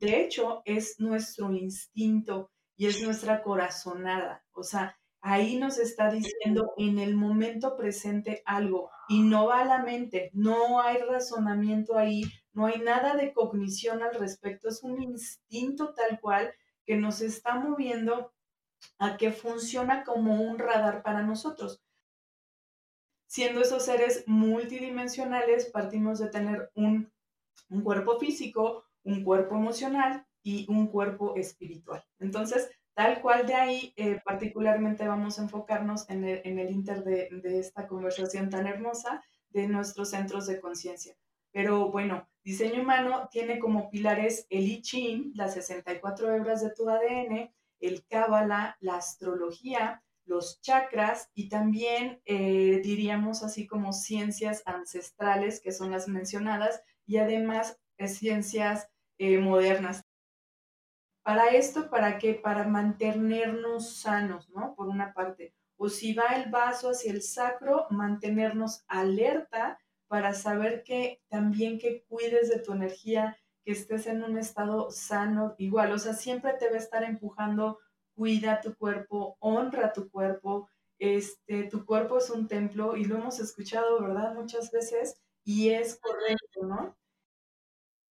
de hecho, es nuestro instinto y es nuestra corazonada. O sea, ahí nos está diciendo en el momento presente algo y no va a la mente, no hay razonamiento ahí, no hay nada de cognición al respecto, es un instinto tal cual que nos está moviendo a que funciona como un radar para nosotros. Siendo esos seres multidimensionales, partimos de tener un, un cuerpo físico, un cuerpo emocional y un cuerpo espiritual. Entonces, Tal cual de ahí, eh, particularmente vamos a enfocarnos en el, inter de, esta conversación tan hermosa de nuestros centros de conciencia. Pero bueno, diseño humano tiene como pilares el I Ching, las 64 hebras de tu ADN, el Cábala, la astrología, los chakras y también eh, diríamos así como ciencias ancestrales, que son las mencionadas, y además eh, ciencias modernas para esto, ¿para qué? Para mantenernos sanos, ¿no? Por una parte. O si va el vaso hacia el sacro, mantenernos alerta para saber que también que cuides de tu energía, que estés en un estado sano, igual, o sea, siempre te va a estar empujando, cuida tu cuerpo, honra tu cuerpo, este, tu cuerpo es un templo y lo hemos escuchado, ¿verdad? Muchas veces y es correcto, ¿no?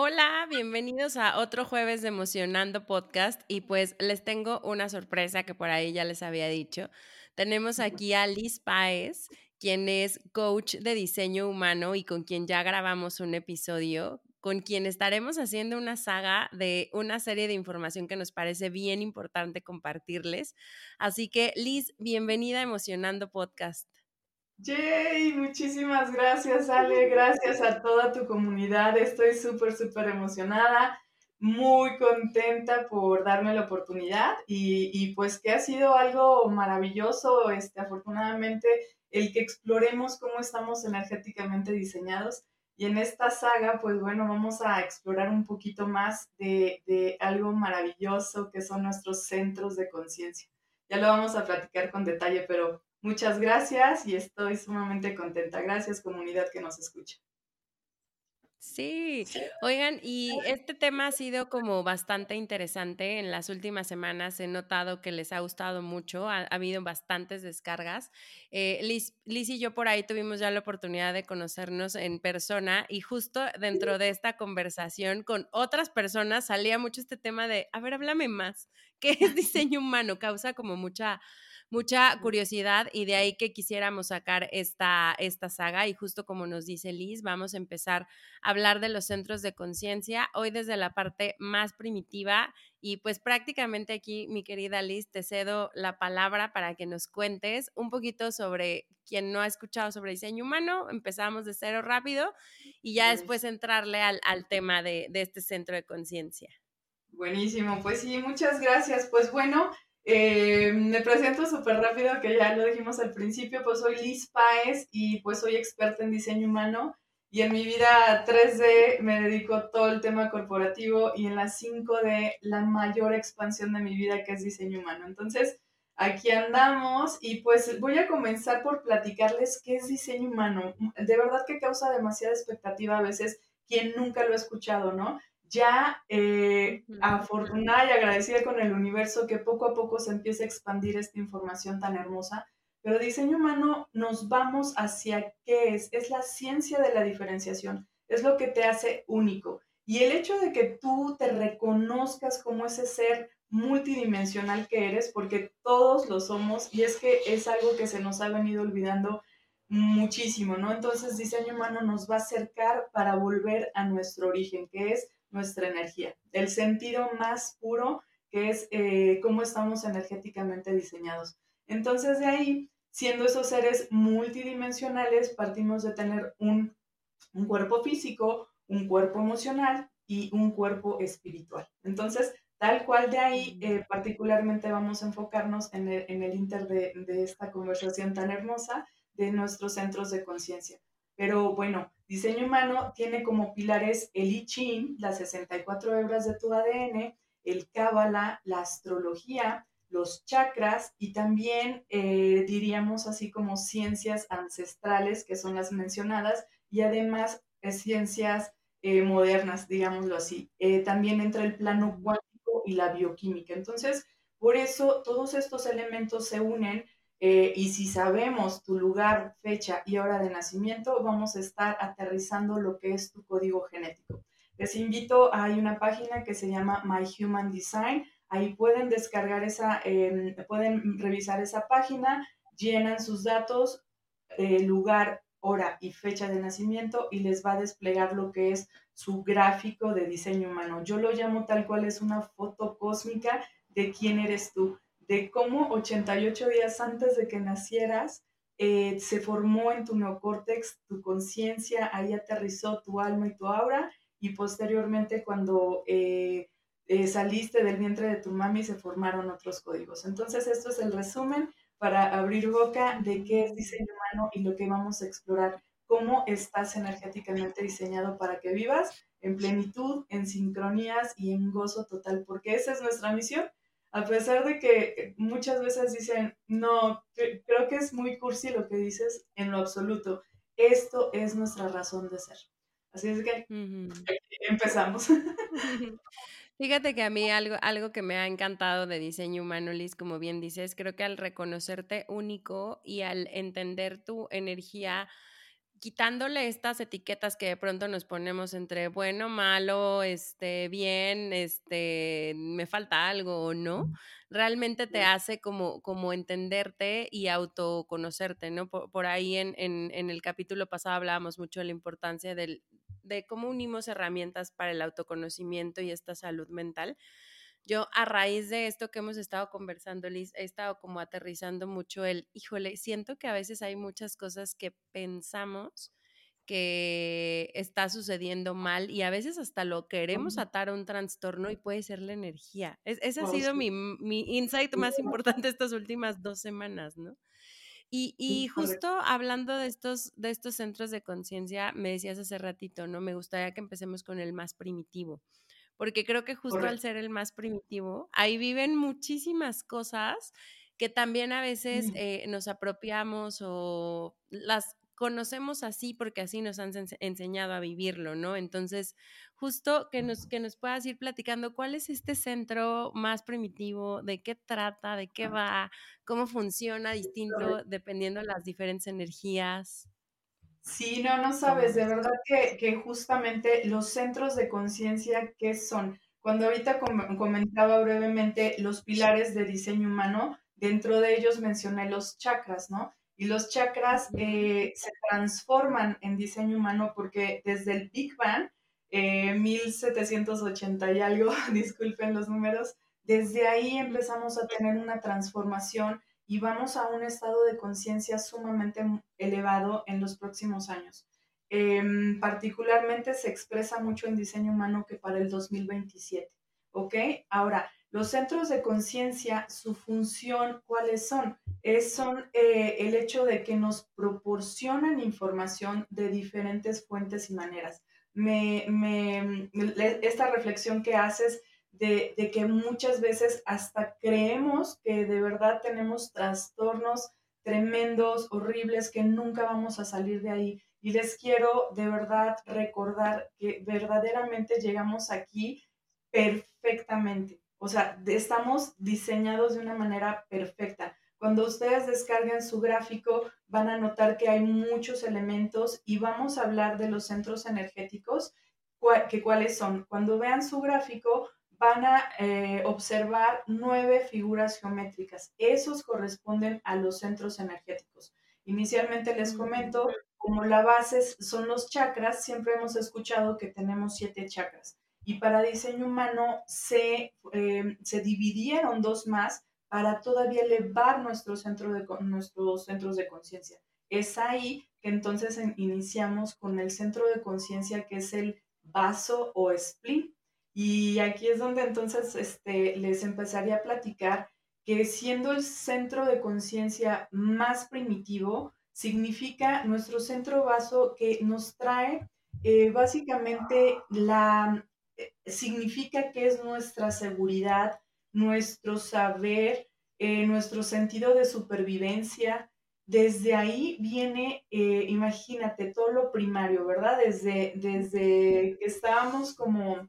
Hola, bienvenidos a otro jueves de Emocionando Podcast y pues les tengo una sorpresa que por ahí ya les había dicho. Tenemos aquí a Liz Paez, quien es coach de diseño humano y con quien ya grabamos un episodio, con quien estaremos haciendo una saga de una serie de información que nos parece bien importante compartirles. Así que Liz, bienvenida a Emocionando Podcast. Yay, muchísimas gracias Ale, gracias a toda tu comunidad. Estoy súper, súper emocionada, muy contenta por darme la oportunidad y, y, pues que ha sido algo maravilloso, este, afortunadamente, el que exploremos cómo estamos energéticamente diseñados. Y en esta saga, pues bueno, vamos a explorar un poquito más de, de algo maravilloso que son nuestros centros de conciencia. Ya lo vamos a platicar con detalle, pero Muchas gracias y estoy sumamente contenta. Gracias comunidad que nos escucha. Sí, oigan, y este tema ha sido como bastante interesante. En las últimas semanas he notado que les ha gustado mucho, ha, habido bastantes descargas. Eh, Liz, Liz, y yo por ahí tuvimos ya la oportunidad de conocernos en persona y justo dentro de esta conversación con otras personas salía mucho este tema de, a ver, háblame más, ¿qué es diseño humano? Causa como mucha mucha curiosidad y de ahí que quisiéramos sacar esta, esta saga y justo como nos dice Liz, vamos a empezar a hablar de los centros de conciencia, hoy desde la parte más primitiva y pues prácticamente aquí, mi querida Liz, te cedo la palabra para que nos cuentes un poquito sobre quien no ha escuchado sobre diseño humano, empezamos de cero rápido y ya después entrarle al, tema de, de este centro de conciencia. Buenísimo, pues sí, muchas gracias. Pues bueno, eh, me presento súper rápido, que ya lo dijimos al principio, pues soy Liz Páez y pues soy experta en diseño humano y en mi vida 3D me dedico todo el tema corporativo y en la 5D la mayor expansión de mi vida que es diseño humano. Entonces, aquí andamos y pues voy a comenzar por platicarles qué es diseño humano. De verdad que causa demasiada expectativa a veces quien nunca lo ha escuchado, ¿no? Ya eh, afortunada y agradecida con el universo que poco a poco se empieza a expandir esta información tan hermosa. Pero diseño humano nos vamos hacia qué es, es la ciencia de la diferenciación, es lo que te hace único. Y el hecho de que tú te reconozcas como ese ser multidimensional que eres, porque todos lo somos, y es que es algo que se nos ha venido olvidando muchísimo, ¿no? Entonces, diseño humano nos va a acercar para volver a nuestro origen, que es nuestra energía, el sentido más puro que es eh, cómo estamos energéticamente diseñados. Entonces de ahí, siendo esos seres multidimensionales, partimos de tener un, cuerpo físico, un cuerpo emocional y un cuerpo espiritual. Entonces, Tal cual de ahí, eh, particularmente vamos a enfocarnos en el, en el inter de, de, esta conversación tan hermosa de nuestros centros de conciencia. Pero bueno, diseño humano tiene como pilares el I Ching, las 64 hebras de tu ADN, el Cábala, la astrología, los chakras y también eh, diríamos así como ciencias ancestrales, que son las mencionadas, y además eh, ciencias eh, modernas, digámoslo así. también entra el plano cuántico y la bioquímica. Entonces, por eso todos estos elementos se unen y si sabemos tu lugar, fecha y hora de nacimiento, vamos a estar aterrizando lo que es tu código genético. Les invito, hay una página que se llama My Human Design Ahí pueden descargar esa, em, pueden revisar esa página, llenan sus datos, eh, lugar, hora y fecha de nacimiento y les va a desplegar lo que es su gráfico de diseño humano. Yo lo llamo tal cual es una foto cósmica de quién eres tú, de cómo 88 días antes de que nacieras eh, se formó en tu neocórtex tu conciencia, ahí aterrizó tu alma y tu aura y posteriormente cuando... Eh, eh, saliste del vientre de tu mami se formaron otros códigos. Entonces, esto es el resumen para abrir boca de qué es diseño humano y lo que vamos a explorar, cómo estás energéticamente diseñado para que vivas en plenitud, en sincronías y en gozo total, porque esa es nuestra misión. A pesar de que muchas veces dicen, no, creo que es muy cursi lo que dices en lo absoluto. Esto es nuestra razón de ser. Así es que empezamos. Fíjate que a mí algo, algo que me ha encantado de diseño humano, Liz, como bien dices, creo que al reconocerte único y al entender tu energía, quitándole estas etiquetas que de pronto nos ponemos entre bueno, malo, este, bien, este, me falta algo o no, realmente te hace como, como entenderte y autoconocerte, ¿no? Por, por ahí en, en, en el capítulo pasado hablábamos mucho de la importancia del, de cómo unimos herramientas para el autoconocimiento y esta salud mental. Yo a raíz de esto que hemos estado conversando, Liz, he estado como aterrizando mucho el, híjole, siento que a veces hay muchas cosas que pensamos que está sucediendo mal y a veces hasta lo queremos atar a un trastorno y puede ser la energía. ese ha sido mi, mi insight más importante estas últimas dos semanas, ¿no? Y, justo hablando de estos, de estos centros de conciencia, me decías hace ratito, ¿no? Me gustaría que empecemos con el más primitivo, porque creo que justo al ser el más primitivo, ahí viven muchísimas cosas que también a veces eh, nos apropiamos o las conocemos así porque así nos han enseñado a vivirlo, ¿no? Entonces, justo que nos, que nos puedas ir platicando cuál es este centro más primitivo, de qué trata, de qué va, cómo funciona distinto dependiendo de las diferentes energías. Sí, no, no sabes, de verdad que, que justamente los centros de conciencia, ¿qué son? Cuando ahorita comentaba brevemente los pilares de diseño humano, dentro de ellos mencioné los chakras, ¿no? Y los chakras eh, se transforman en diseño humano porque desde el Big Bang, 1780 eh, y algo, disculpen los números, desde ahí empezamos a tener una transformación y vamos a un estado de conciencia sumamente elevado en los próximos años. Em, particularmente se expresa mucho en diseño humano que para el 2027. ¿Ok? Ahora, los centros de conciencia, su función, ¿cuáles son? Es, son eh, el hecho de que nos proporcionan información de diferentes fuentes y maneras. Me, me, esta reflexión que haces de, que muchas veces hasta creemos que de verdad tenemos trastornos tremendos, horribles, que nunca vamos a salir de ahí. Y les quiero de verdad recordar que verdaderamente llegamos aquí perfectamente o sea, estamos diseñados de una manera perfecta. Cuando ustedes descarguen su gráfico, van a notar que hay muchos elementos y vamos a hablar de los centros energéticos, que cuáles son. Cuando vean su gráfico, van a eh, observar nueve figuras geométricas. Esos corresponden a los centros energéticos. Inicialmente les comento, como la base son los chakras, siempre hemos escuchado que tenemos siete chakras y para diseño humano se, eh, se dividieron dos más para todavía elevar nuestro centro de, nuestros centros de conciencia. Es ahí que entonces iniciamos con el centro de conciencia que es el vaso o spleen. Y aquí es donde entonces este, les empezaría a platicar que siendo el centro de conciencia más primitivo, significa nuestro centro vaso que nos trae eh, básicamente la, eh, significa que es nuestra seguridad, nuestro saber, eh, nuestro sentido de supervivencia. Desde ahí viene, imagínate, todo lo primario, ¿verdad? Desde, desde que estábamos como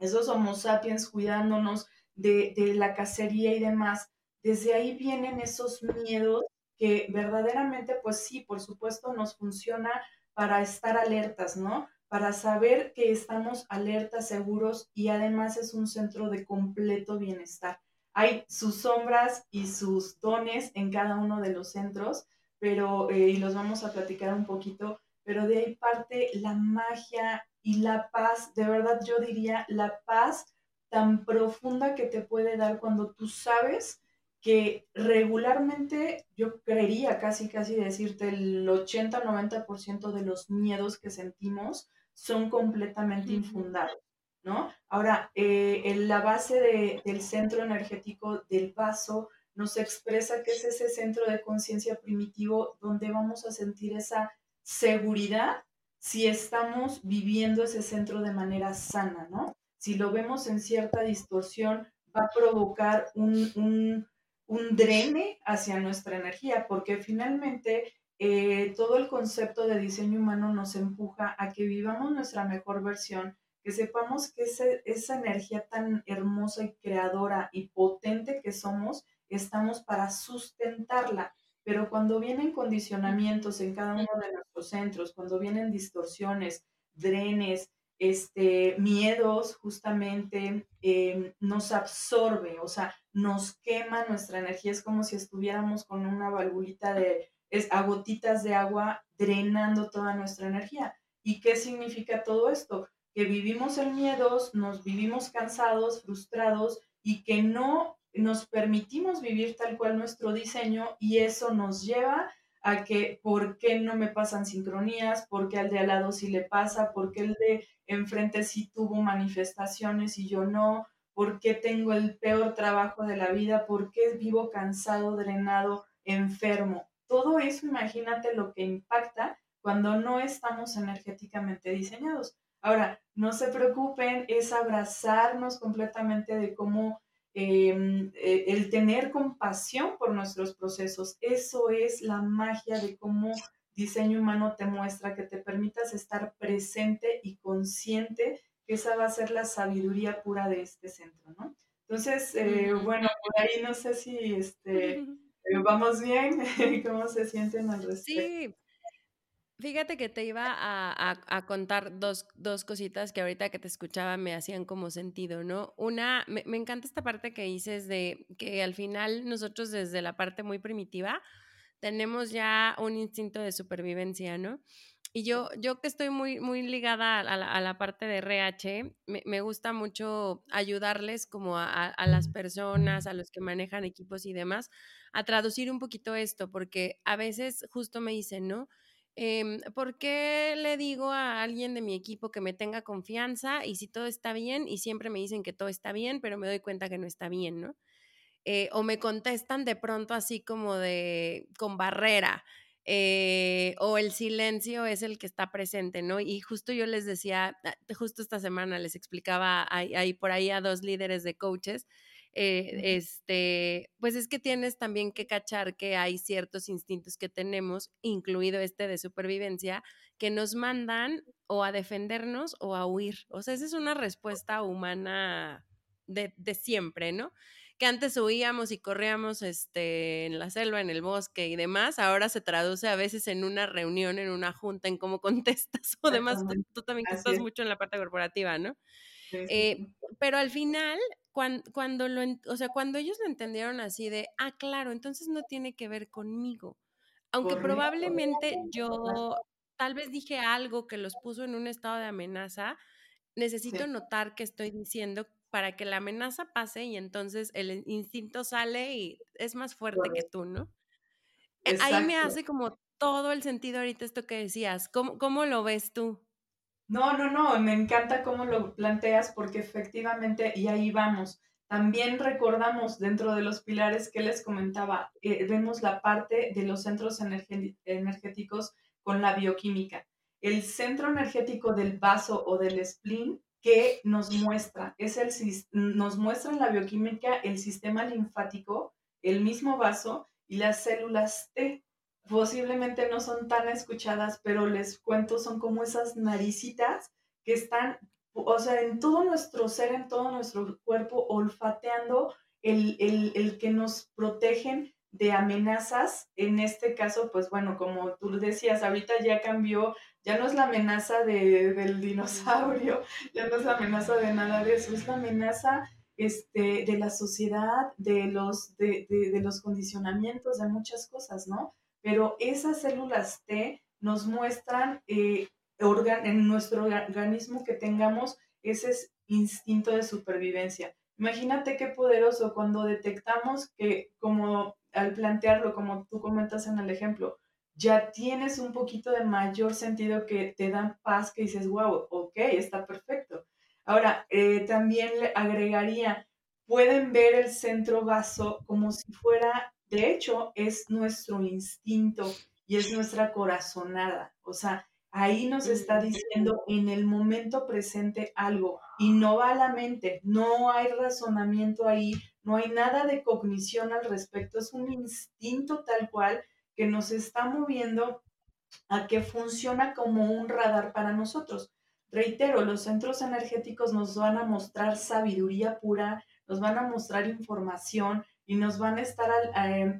esos homo sapiens cuidándonos de, de la cacería y demás, desde ahí vienen esos miedos que verdaderamente, pues sí, por supuesto, nos funciona para estar alertas, ¿no? Para saber que estamos alertas, seguros y además es un centro de completo bienestar. Hay sus sombras y sus dones en cada uno de los centros, pero, eh, y los vamos a platicar un poquito, pero de ahí parte la magia y la paz, de verdad yo diría la paz tan profunda que te puede dar cuando tú sabes que regularmente yo creería casi, casi decirte el 80-90% de los miedos que sentimos son completamente infundados, ¿no? Ahora, eh, en la base del centro energético del vaso nos expresa que es ese centro de conciencia primitivo donde vamos a sentir esa seguridad si estamos viviendo ese centro de manera sana, ¿no? Si lo vemos en cierta distorsión, va a provocar un un drene hacia nuestra energía, porque finalmente eh, todo el concepto de diseño humano nos empuja a que vivamos nuestra mejor versión, que sepamos que esa energía tan hermosa y creadora y potente que somos, estamos para sustentarla. Pero cuando vienen condicionamientos en cada uno de nuestros centros, cuando vienen distorsiones, drenes, este, miedos justamente em, nos absorbe, o sea, nos quema nuestra energía. Es como si estuviéramos con una valvulita de, es, a gotitas de agua drenando toda nuestra energía. ¿Y qué significa todo esto? Que vivimos en miedos, nos vivimos cansados, frustrados y que no nos permitimos vivir tal cual nuestro diseño y eso nos lleva a que por qué no me pasan sincronías, por qué al de al lado sí le pasa, por qué el de enfrente sí tuvo manifestaciones y yo no, por qué tengo el peor trabajo de la vida, por qué vivo cansado, drenado, enfermo. Todo eso, imagínate lo que impacta cuando no estamos energéticamente diseñados. Ahora, no se preocupen, es abrazarnos completamente de cómo eh, el tener compasión por nuestros procesos. Eso es la magia de cómo diseño humano te muestra, que te permitas estar presente y consciente, que esa va a ser la sabiduría pura de este centro, ¿no? Entonces, eh, bueno, por ahí no sé si este, eh, vamos bien, ¿cómo se sienten al respecto? Sí, Fíjate que te iba a, contar dos, cositas que ahorita que te escuchaba me hacían como sentido, ¿no? Una, me, encanta esta parte que dices de que al final nosotros desde la parte muy primitiva tenemos ya un instinto de supervivencia, ¿no? Y yo, yo que estoy muy, muy ligada a la, parte de RH, me, gusta mucho ayudarles como a, a las personas, a los que manejan equipos y demás, a traducir un poquito esto, porque a veces justo me dicen, ¿no? Eh, ¿Por qué le digo a alguien de mi equipo que me tenga confianza y si todo está bien y siempre me dicen que todo está bien, pero me doy cuenta que no está bien, ¿no? Eh, o me contestan de pronto así como de con barrera. Eh, o el silencio es el que está presente, ¿no? Y justo yo les decía, ah, justo esta semana les explicaba ahí por ahí a dos líderes de coaches eh, este, pues es que tienes también que cachar que hay ciertos instintos que tenemos, incluido este de supervivencia, que nos mandan o a defendernos o a huir. O sea, esa es una respuesta humana de, de siempre, ¿no? que antes huíamos y corríamos este, en la selva, en el bosque y demás, ahora se traduce a veces en una reunión, en una junta, en cómo contestas o demás. Tú, también estás mucho en la parte corporativa, ¿no? Eh, pero al final cuando, lo, o sea, cuando ellos lo entendieron así de, ah, claro, entonces no tiene que ver conmigo. Aunque probablemente yo tal vez dije algo que los puso en un estado de amenaza, necesito notar que estoy diciendo para que la amenaza pase y entonces el instinto sale y es más fuerte que tú, ¿no? Ahí me hace como todo el sentido ahorita esto que decías. ¿Cómo, cómo lo ves tú? No, no, no, me encanta cómo lo planteas porque efectivamente, y ahí vamos, también recordamos dentro de los pilares que les comentaba, eh, vemos la parte de los centros energéticos con la bioquímica. El centro energético del vaso o del spleen que nos muestra, es el, nos muestra en la bioquímica el sistema linfático, el mismo vaso y las células T. Posiblemente no son tan escuchadas, pero les cuento, son como esas naricitas que están o sea, en todo nuestro ser, en todo nuestro cuerpo, olfateando el, el, que nos protegen de amenazas. En este caso, pues bueno, como tú decías, ahorita ya cambió, ya no es la amenaza de, del dinosaurio, ya no es la amenaza de nada de eso, es la amenaza este, de la sociedad, de los, de, de los condicionamientos, de muchas cosas, ¿no? Pero esas células T nos muestran eh, en nuestro organismo que tengamos ese instinto de supervivencia. Imagínate qué poderoso cuando detectamos que, como al plantearlo, como tú comentas en el ejemplo, ya tienes un poquito de mayor sentido que te dan paz, que dices, wow, ok, está perfecto. Ahora, eh, también le agregaría, pueden ver el centro vaso como si fuera, de hecho, es nuestro instinto y es nuestra corazonada. O sea, Ahí nos está diciendo en el momento presente algo y no va a la mente, no hay razonamiento ahí, no hay nada de cognición al respecto, es un instinto tal cual que nos está moviendo a que funciona como un radar para nosotros. Reitero, los centros energéticos nos van a mostrar sabiduría pura, nos van a mostrar información y nos van a estar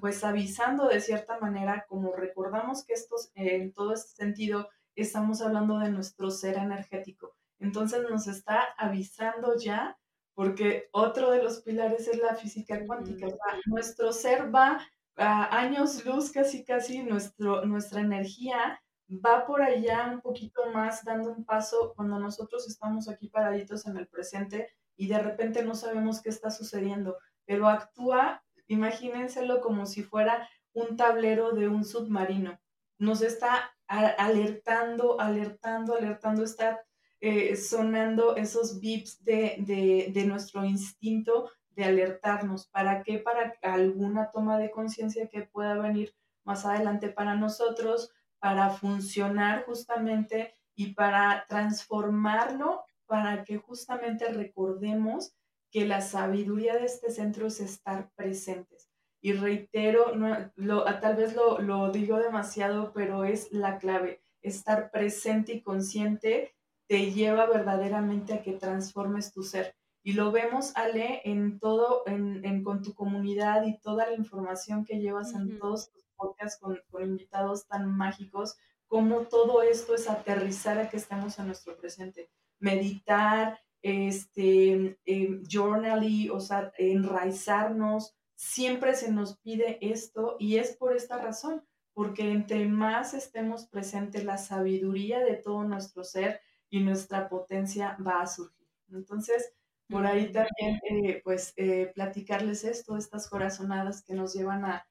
pues avisando de cierta manera, como recordamos que estos, en todo este sentido, estamos hablando de nuestro ser energético. Entonces nos está avisando ya, porque otro de los pilares es la física cuántica. nuestro ser va a años luz, casi, casi, nuestro, nuestra energía va por allá un poquito más, dando un paso cuando nosotros estamos aquí paraditos en el presente y de repente no sabemos qué está sucediendo, pero actúa, imagínenselo como si fuera un tablero de un submarino. Nos está alertando, alertando, alertando, está eh, sonando esos bips de, de, nuestro instinto de alertarnos. ¿Para qué? Para alguna toma de conciencia que pueda venir más adelante para nosotros, para funcionar justamente y para transformarlo, para que justamente recordemos que la sabiduría de este centro es estar presentes y reitero, lo, tal vez lo, lo digo demasiado, pero es la clave. Estar presente y consciente te lleva verdaderamente a que transformes tu ser. Y lo vemos, Ale, en todo, en, en, con tu comunidad y toda la información que llevas en todos tus podcasts con, con, invitados tan mágicos, cómo todo esto es aterrizar a que estemos en nuestro presente. Meditar, este, eh, journaling, o sea, enraizarnos, siempre se nos pide esto y es por esta razón, porque entre más estemos presentes, la sabiduría de todo nuestro ser y nuestra potencia va a surgir. Entonces, por ahí también, eh, pues, eh, platicarles esto, estas corazonadas que nos llevan a,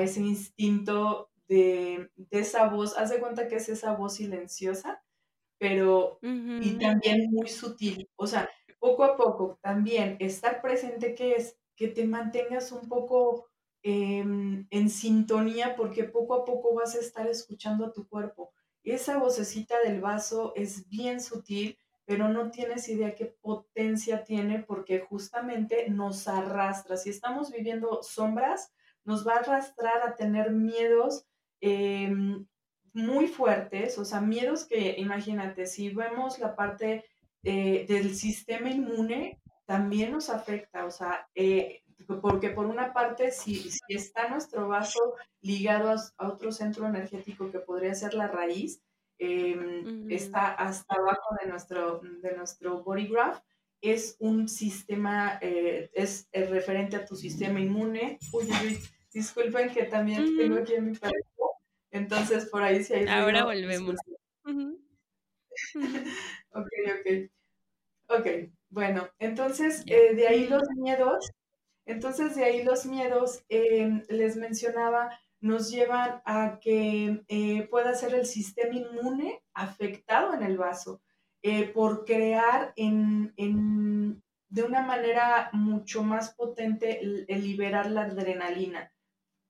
ese instinto de, esa voz. Haz de cuenta que es esa voz silenciosa, pero y también muy sutil. O sea, poco a poco también estar presente, que es que te mantengas un poco em, en sintonía porque poco a poco vas a estar escuchando a tu cuerpo. Esa vocecita del vaso es bien sutil, pero no tienes idea qué potencia tiene porque justamente nos arrastra. Si estamos viviendo sombras, nos va a arrastrar a tener miedos em, muy fuertes, o sea, miedos que, imagínate, si vemos la parte eh, del sistema inmune, también nos afecta, o sea, eh, porque por una parte, si, si, está nuestro vaso ligado a, otro centro energético que podría ser la raíz, em, está hasta abajo de nuestro, de nuestro body graph, es un sistema, eh, es, referente a tu sistema inmune. Uy, uy, disculpen que también tengo aquí en mi pareja, entonces por ahí si hay... Ahora volvemos. ok, ok. Ok, bueno, entonces eh, de ahí los miedos, entonces de ahí los miedos, em, les mencionaba, nos llevan a que eh, pueda ser el sistema inmune afectado en el vaso. eh, por crear en, de una manera mucho más potente el, liberar la adrenalina.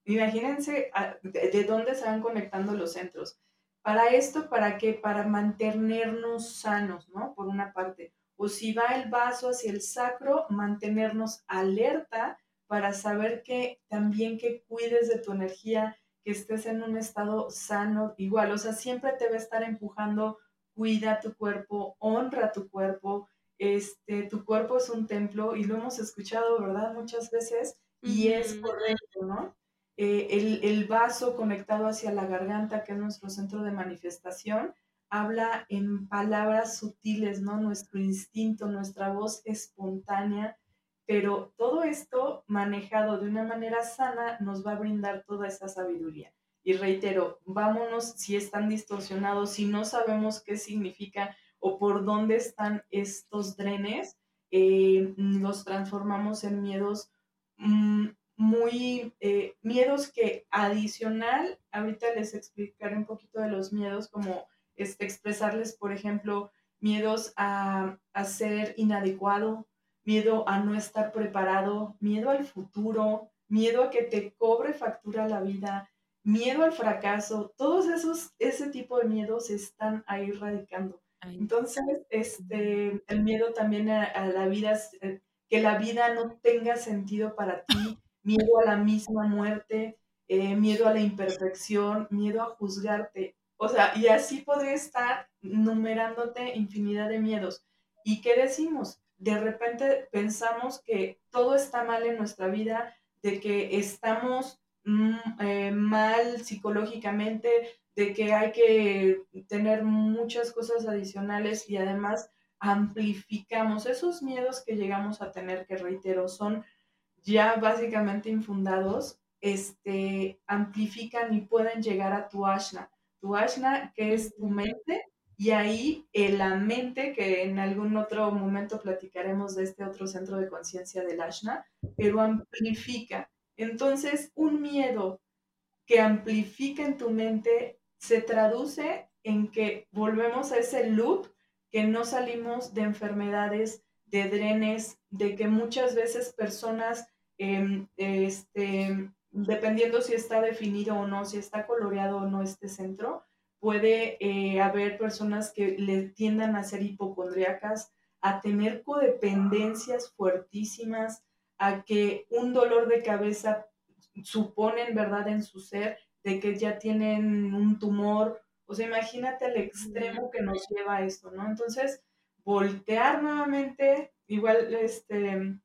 Imagínense de, dónde se van conectando los centros. Para esto, ¿para qué? Para mantenernos sanos, ¿no? Por una parte. O si va el vaso hacia el sacro, mantenernos alerta para saber que también que cuides de tu energía, que estés en un estado sano, igual, o sea, siempre te va a estar empujando cuida tu cuerpo, honra tu cuerpo. Este, tu cuerpo es un templo y lo hemos escuchado, ¿verdad? Muchas veces y es correcto, ¿no? Eh, el, el, vaso conectado hacia la garganta, que es nuestro centro de manifestación, habla en palabras sutiles, ¿no? Nuestro instinto, nuestra voz espontánea, pero todo esto manejado de una manera sana nos va a brindar toda esa sabiduría. Y reitero, vámonos si están distorsionados, si no sabemos qué significa o por dónde están estos drenes, eh, los transformamos en miedos mm, muy, eh, miedos que adicional, ahorita les explicaré un poquito de los miedos, como este, expresarles, por ejemplo, miedos a, a ser inadecuado, miedo a no estar preparado, miedo al futuro, miedo a que te cobre factura la vida, miedo al fracaso, todos esos, ese tipo de miedos están ahí radicando. Entonces, este, el miedo también a, la vida, eh, que la vida no tenga sentido para ti, miedo a la misma muerte, eh, miedo a la imperfección, miedo a juzgarte. O sea, y así podría estar numerándote infinidad de miedos. ¿Y qué decimos? De repente pensamos que todo está mal en nuestra vida, de que estamos Mm, eh, mal psicológicamente, de que hay que tener muchas cosas adicionales y además amplificamos esos miedos que llegamos a tener, que reitero, son ya básicamente infundados, este, amplifican y pueden llegar a tu ashna. Tu ashna, que es tu mente, y ahí en la mente, que en algún otro momento platicaremos de este otro centro de conciencia del ashna, pero amplifica entonces, un miedo que amplifica en tu mente se traduce en que volvemos a ese loop que no salimos de enfermedades, de drenes, de que muchas veces personas, em, este, dependiendo si está definido o no, si está coloreado o no este centro, puede eh, haber personas que le tiendan a ser hipocondríacas, a tener codependencias fuertísimas, a que un dolor de cabeza suponen, ¿verdad?, en su ser, de que ya tienen un tumor. O sea, imagínate el extremo que nos lleva a esto, ¿no? Entonces, voltear nuevamente, igual, este,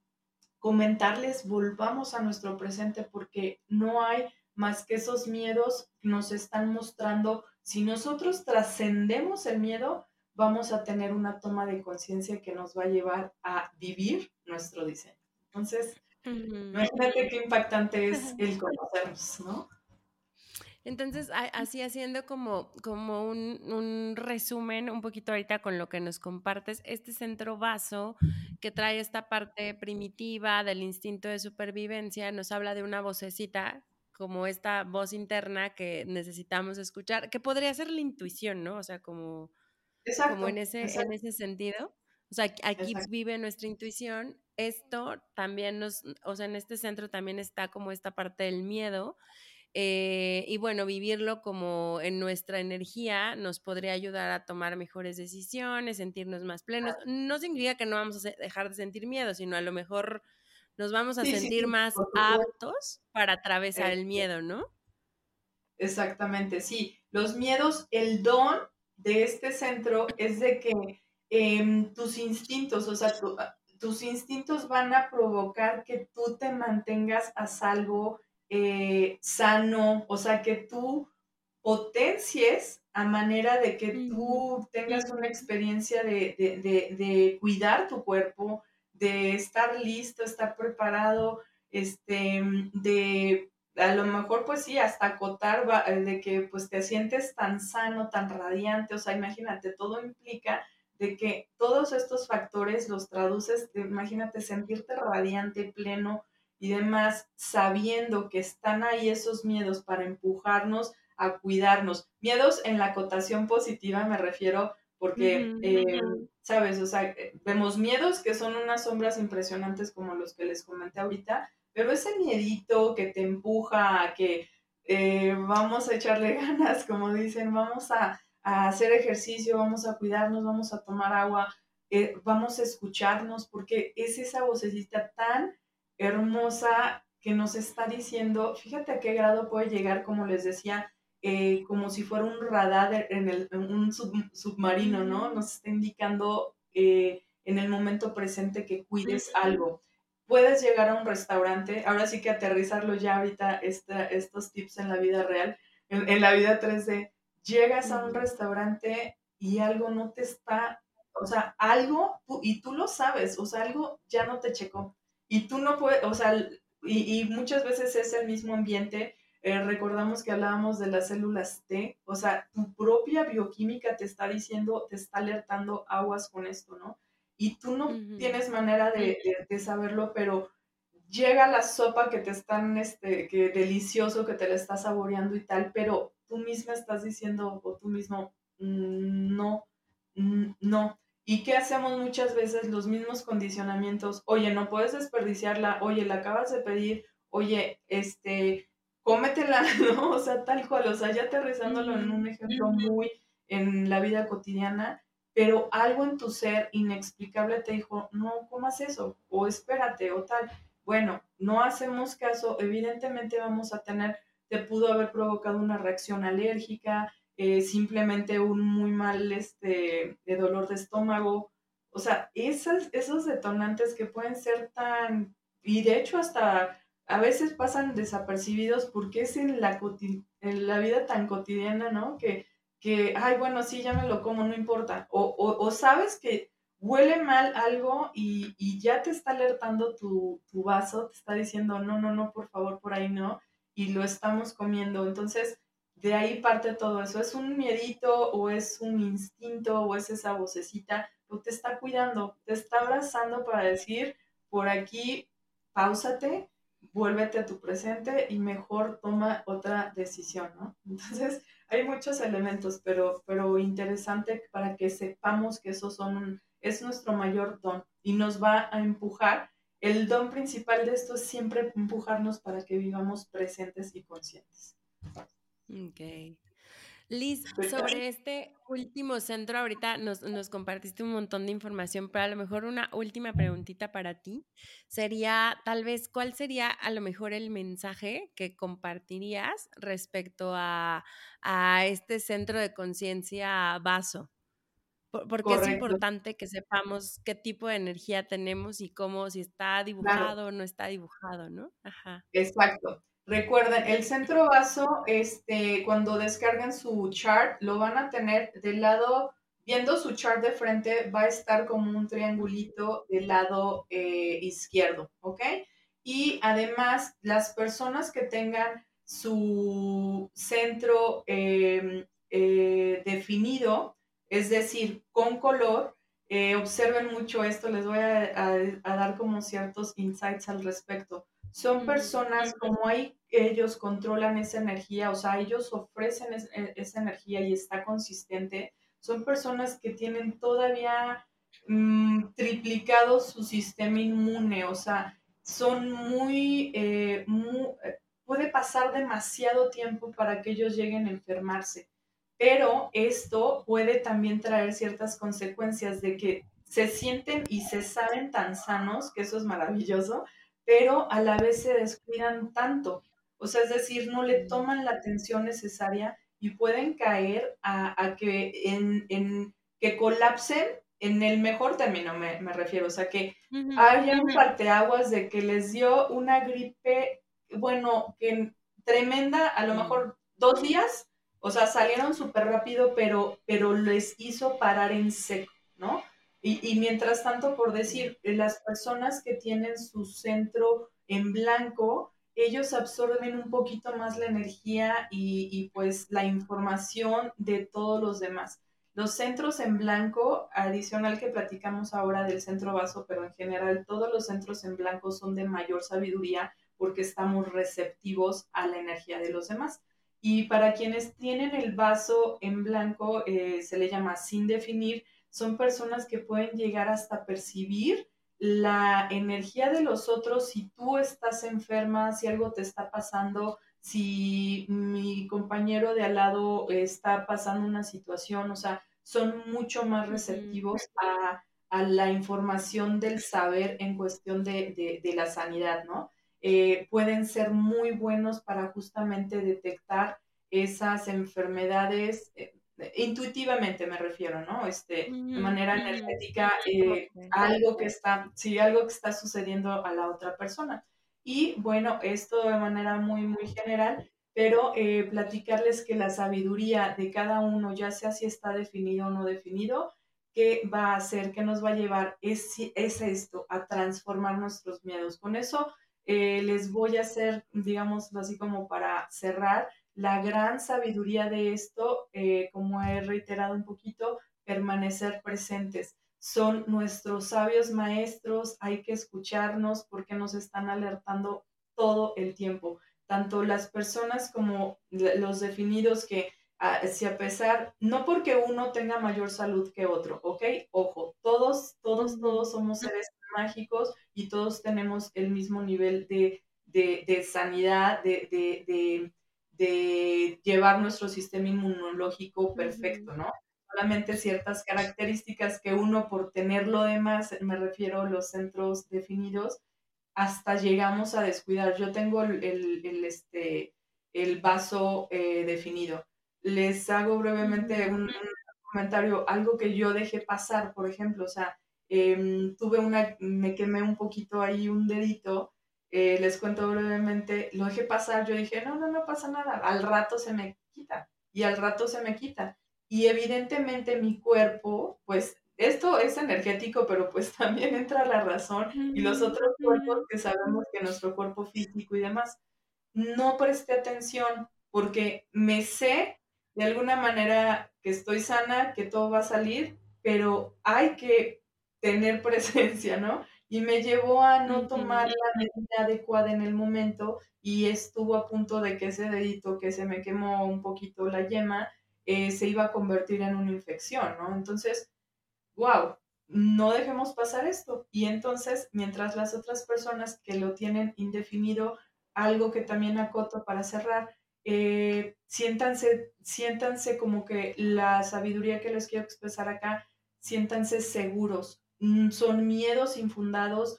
comentarles, volvamos a nuestro presente porque no hay más que esos miedos que nos están mostrando. Si nosotros trascendemos el miedo, vamos a tener una toma de conciencia que nos va a llevar a vivir nuestro diseño. Entonces, imagínate qué impactante es el conocernos, ¿no? Entonces, así haciendo como, como un, un, resumen un poquito ahorita con lo que nos compartes, este centro vaso que trae esta parte primitiva del instinto de supervivencia, nos habla de una vocecita como esta voz interna que necesitamos escuchar, que podría ser la intuición, ¿no? O sea, como, como en, ese, en ese sentido. O sea, aquí vive nuestra intuición esto también nos, o sea, en este centro también está como esta parte del miedo. Eh, y bueno, vivirlo como en nuestra energía nos podría ayudar a tomar mejores decisiones, sentirnos más plenos. No significa que no vamos a dejar de sentir miedo, sino a lo mejor nos vamos a sentir más aptos para atravesar el miedo, ¿no? Exactamente, sí. Los miedos, el don de este centro es de que em, tus instintos, o sea, tu, tus instintos van a provocar que tú te mantengas a salvo, eh, sano, o sea, que tú potencies a manera de que tú tengas una experiencia de, cuidar tu cuerpo, de estar listo, estar preparado, este, de a lo mejor pues sí, hasta acotar de que pues te sientes tan sano, tan radiante, o sea, imagínate, todo implica de que todos estos factores los traduces, imagínate sentirte radiante, pleno y demás, sabiendo que están ahí esos miedos para empujarnos a cuidarnos. Miedos en la acotación positiva me refiero porque, eh, ¿sabes? O sea, eh, vemos miedos que son unas sombras impresionantes como los que les comenté ahorita, pero ese miedito que te empuja a que eh, vamos a echarle ganas, como dicen, vamos a, hacer ejercicio, vamos a cuidarnos, vamos a tomar agua, vamos a escucharnos, porque es esa vocecita tan hermosa que nos está diciendo, fíjate a qué grado puede llegar, como les decía, eh, como si fuera un radar en, el, un submarino, ¿no? Nos está indicando eh, en el momento presente que cuides algo. Puedes llegar a un restaurante, ahora sí que aterrizarlo ya ahorita, estos tips en la vida real, en, la vida 3D, llegas a un restaurante y algo no te está, o sea, algo, y tú lo sabes, o sea, algo ya no te checó. Y tú no puedes, o sea, y, y muchas veces es el mismo ambiente eh, recordamos que hablábamos de las células T, o sea, tu propia bioquímica te está diciendo, te está alertando aguas con esto, ¿no? Y tú no tienes manera de, saberlo, pero llega la sopa que te están, este, que delicioso, que te la estás saboreando y tal, pero tú misma estás diciendo, o tú mismo, mm, no, mm, no. ¿Y qué hacemos muchas veces? Los mismos condicionamientos, oye, no puedes desperdiciarla, oye, la acabas de pedir, oye, este, cómetela, ¿no? O sea, tal cual, o sea, ya aterrizándolo en un ejemplo muy en la vida cotidiana, pero algo en tu ser inexplicable te dijo, no comas eso, o espérate, o tal. Bueno, no hacemos caso, evidentemente vamos a tener, te pudo haber provocado una reacción alérgica, eh, simplemente un muy mal este, de dolor de estómago. O sea, esas, esos detonantes que pueden ser tan, y de hecho hasta a veces pasan desapercibidos porque es en la, en la vida tan cotidiana, ¿no? Que, que, ay, bueno, sí, ya me lo como, no importa. O, o, sabes que huele mal algo y, y ya te está alertando tu, tu, vaso, te está diciendo, no, no, no, por favor, por ahí no, y lo estamos comiendo. Entonces, de ahí parte todo eso. ¿Es un miedito o es un instinto o es esa vocecita? O te está cuidando, te está abrazando para decir, por aquí, pausate vuélvete a tu presente y mejor toma otra decisión, ¿no? Entonces, hay muchos elementos, pero, pero interesante para que sepamos que esos son es nuestro mayor don y nos va a empujar. El don principal de esto es siempre empujarnos para que vivamos presentes y conscientes. Ok. Liz, sobre este último centro, ahorita nos, compartiste un montón de información, pero a lo mejor una última preguntita para ti sería, tal vez, ¿cuál sería a lo mejor el mensaje que compartirías respecto a, este centro de conciencia vaso? Porque es importante que sepamos qué tipo de energía tenemos y cómo, si está dibujado o no está dibujado, ¿no? Ajá. Exacto. Recuerden, el centro vaso, este, cuando descarguen su chart, lo van a tener del lado, viendo su chart de frente, va a estar como un triangulito del lado eh, izquierdo, ¿ok? Y además, las personas que tengan su centro em, eh, definido, es decir, con color, eh, observen mucho esto, les voy a, dar como ciertos insights al respecto. Son personas como hay ellos controlan esa energía, o sea, ellos ofrecen e, esa energía y está consistente, son personas que tienen todavía mm, triplicado su sistema inmune, o sea, son muy, eh, eh, puede pasar demasiado tiempo para que ellos lleguen a enfermarse, pero esto puede también traer ciertas consecuencias de que se sienten y se saben tan sanos, que eso es maravilloso, pero a la vez se descuidan tanto. O sea, es decir, no le toman la atención necesaria y pueden caer a, que, en, que colapsen en el mejor término, me, refiero. O sea, que haya un parteaguas de que les dio una gripe, bueno, que tremenda, a lo mejor dos días, o sea, salieron súper rápido, pero, pero les hizo parar en seco, ¿no? Y, mientras tanto, por decir, las personas que tienen su centro en blanco, ellos absorben un poquito más la energía y, pues la información de todos los demás. Los centros en blanco, adicional que platicamos ahora del centro vaso, pero en general todos los centros en blanco son de mayor sabiduría porque estamos receptivos a la energía de los demás. Y para quienes tienen el vaso en blanco, eh, se le llama sin definir, son personas que pueden llegar hasta percibir la energía de los otros si tú estás enferma, si algo te está pasando, si mi compañero de al lado está pasando una situación, o sea, son mucho más receptivos a, la información del saber en cuestión de, la sanidad, ¿no? Eh, pueden ser muy buenos para justamente detectar esas enfermedades, eh, intuitivamente me refiero, ¿no? Este, de manera energética, eh, algo que está, sí, algo que está sucediendo a la otra persona. Y bueno, esto de manera muy, muy general, pero eh, platicarles que la sabiduría de cada uno, ya sea si está definido o no definido, ¿qué va a hacer? ¿Qué nos va a llevar? Es, es esto, a transformar nuestros miedos. Con eso eh, les voy a hacer, digamos así como para cerrar, la gran sabiduría de esto, eh, como he reiterado un poquito, permanecer presentes. Son nuestros sabios maestros, hay que escucharnos porque nos están alertando todo el tiempo, tanto las personas como los definidos que ah, si a pesar, no porque uno tenga mayor salud que otro, ¿ok? Ojo, todos, todos, todos somos seres mágicos y todos tenemos el mismo nivel de, sanidad, de de llevar nuestro sistema inmunológico perfecto, ¿no? Solamente ciertas características que uno por tenerlo de más, me refiero a los centros definidos, hasta llegamos a descuidar. Yo tengo el, este, el vaso eh, definido. Les hago brevemente un, comentario, algo que yo dejé pasar, por ejemplo, o sea, em, tuve una, me quemé un poquito ahí un dedito eh, les cuento brevemente, lo dejé pasar, yo dije, no, no, no pasa nada, al rato se me quita y al rato se me quita. Y evidentemente mi cuerpo, pues esto es energético, pero pues también entra la razón y los otros cuerpos que sabemos que nuestro cuerpo físico y demás, no presté atención porque me sé de alguna manera que estoy sana, que todo va a salir, pero hay que tener presencia, ¿no? Y me llevó a no tomar la medida adecuada en el momento y estuvo a punto de que ese dedito que se me quemó un poquito la yema eh, se iba a convertir en una infección, ¿no? Entonces, wow, no dejemos pasar esto. Y entonces, mientras las otras personas que lo tienen indefinido, algo que también acoto para cerrar, eh, siéntanse, siéntanse como que la sabiduría que les quiero expresar acá, siéntanse seguros, son miedos infundados.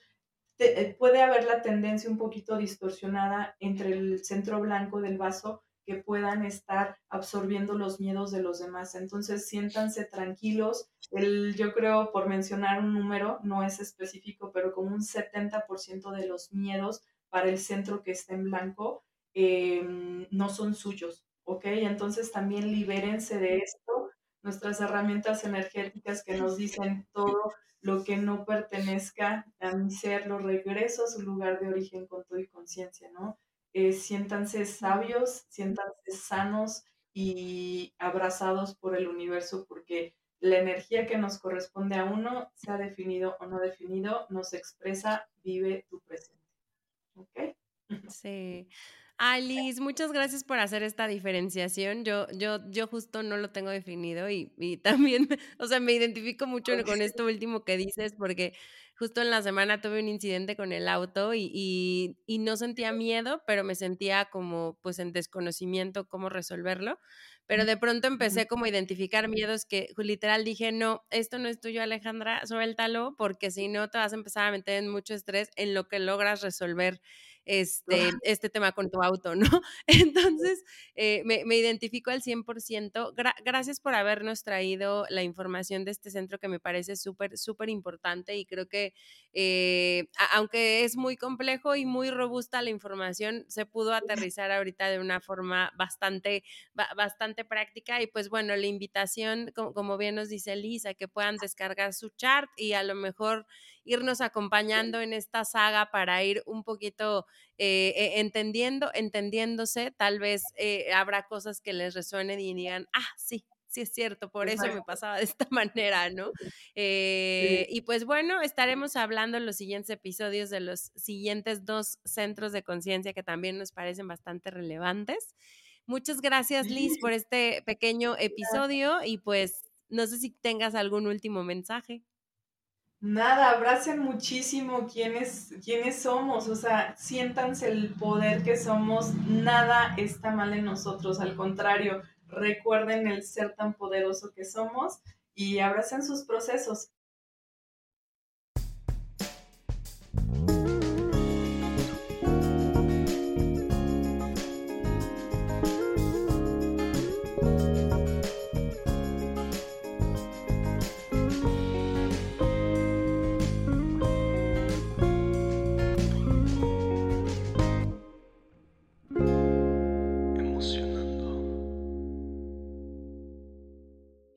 Eh, puede haber la tendencia un poquito distorsionada entre el centro blanco del vaso que puedan estar absorbiendo los miedos de los demás. Entonces, siéntanse tranquilos. El, yo creo, por mencionar un número, no es específico, pero como un 70% de los miedos para el centro que está en blanco em, no son suyos, ¿ok? Entonces, también libérense de esto. Nuestras herramientas energéticas que nos dicen todo lo que no pertenezca a mi ser, lo regreso a su lugar de origen con todo y conciencia, ¿no? Eh, siéntanse sabios, siéntanse sanos y abrazados por el universo, porque la energía que nos corresponde a uno, sea definido o no definido, nos expresa, vive tu presente. ¿Ok? Sí. Alice, muchas gracias por hacer esta diferenciación. Yo, yo, yo justo no lo tengo definido y, y también, o sea, me identifico mucho con esto último que dices porque justo en la semana tuve un incidente con el auto y, y, y, no sentía miedo, pero me sentía como pues en desconocimiento cómo resolverlo. Pero de pronto empecé como a identificar miedos que literal dije, no, esto no es tuyo Alejandra, suéltalo porque si no te vas a empezar a meter en mucho estrés en lo que logras resolver este, este tema con tu auto, ¿no? Entonces, eh, me, me, identifico al 100%. gracias por habernos traído la información de este centro que me parece súper, súper importante y creo que, eh, aunque es muy complejo y muy robusta la información, se pudo aterrizar ahorita de una forma bastante, bastante práctica y pues bueno, la invitación, como, como bien nos dice Lisa, que puedan descargar su chart y a lo mejor irnos acompañando en esta saga para ir un poquito eh, eh, entendiendo, entendiéndose, tal vez eh, habrá cosas que les resuenen y digan, ah, sí, sí es cierto, por eso me pasaba de esta manera, ¿no? Y pues bueno, estaremos hablando en los siguientes episodios de los siguientes dos centros de conciencia que también nos parecen bastante relevantes. Muchas gracias, Liz, por este pequeño episodio y pues no sé si tengas algún último mensaje. Nada, abracen muchísimo quiénes somos, o sea, siéntanse el poder que somos, nada está mal en nosotros, al contrario, recuerden el ser tan poderoso que somos y abracen sus procesos.